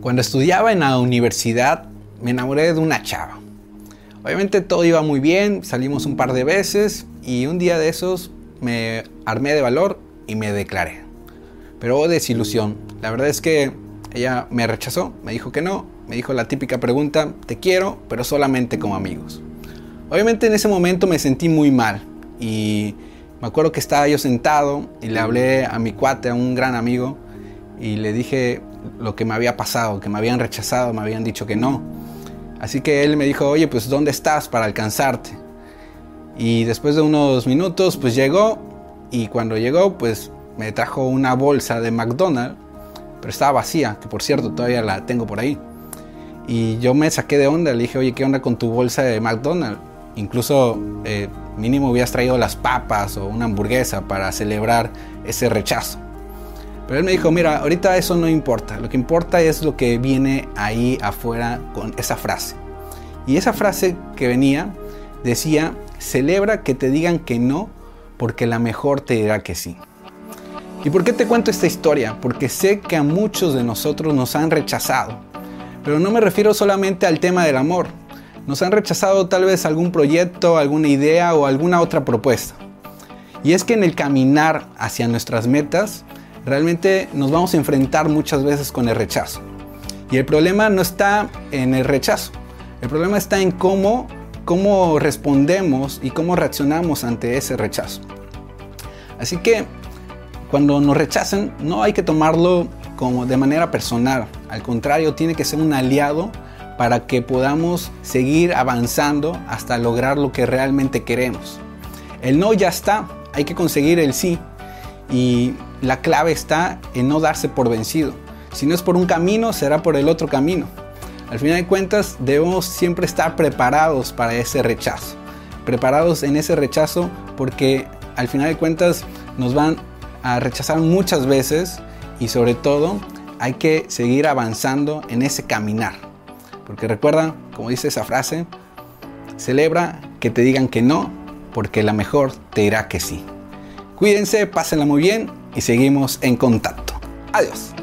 Cuando estudiaba en la universidad me enamoré de una chava. Obviamente todo iba muy bien, salimos un par de veces y un día de esos me armé de valor y me declaré. Pero hubo desilusión. La verdad es que ella me rechazó, me dijo que no, me dijo la típica pregunta, te quiero, pero solamente como amigos. Obviamente en ese momento me sentí muy mal y me acuerdo que estaba yo sentado y le hablé a mi cuate, a un gran amigo, y le dije lo que me había pasado, que me habían rechazado, me habían dicho que no. Así que él me dijo, oye, pues ¿dónde estás para alcanzarte? Y después de unos minutos, pues llegó y cuando llegó, pues me trajo una bolsa de McDonald's, pero estaba vacía, que por cierto todavía la tengo por ahí. Y yo me saqué de onda, le dije, oye, ¿qué onda con tu bolsa de McDonald's? Incluso eh, mínimo hubieras traído las papas o una hamburguesa para celebrar ese rechazo. Pero él me dijo, mira, ahorita eso no importa, lo que importa es lo que viene ahí afuera con esa frase. Y esa frase que venía decía, celebra que te digan que no, porque la mejor te dirá que sí. ¿Y por qué te cuento esta historia? Porque sé que a muchos de nosotros nos han rechazado. Pero no me refiero solamente al tema del amor. Nos han rechazado tal vez algún proyecto, alguna idea o alguna otra propuesta. Y es que en el caminar hacia nuestras metas, realmente nos vamos a enfrentar muchas veces con el rechazo. Y el problema no está en el rechazo, el problema está en cómo, cómo respondemos y cómo reaccionamos ante ese rechazo. Así que cuando nos rechazan no hay que tomarlo como de manera personal, al contrario tiene que ser un aliado para que podamos seguir avanzando hasta lograr lo que realmente queremos. El no ya está, hay que conseguir el sí y la clave está en no darse por vencido. Si no es por un camino, será por el otro camino. Al final de cuentas, debemos siempre estar preparados para ese rechazo. Preparados en ese rechazo porque al final de cuentas nos van a rechazar muchas veces y sobre todo hay que seguir avanzando en ese caminar. Porque recuerda, como dice esa frase, celebra que te digan que no, porque la mejor te dirá que sí. Cuídense, pásenla muy bien y seguimos en contacto. Adiós.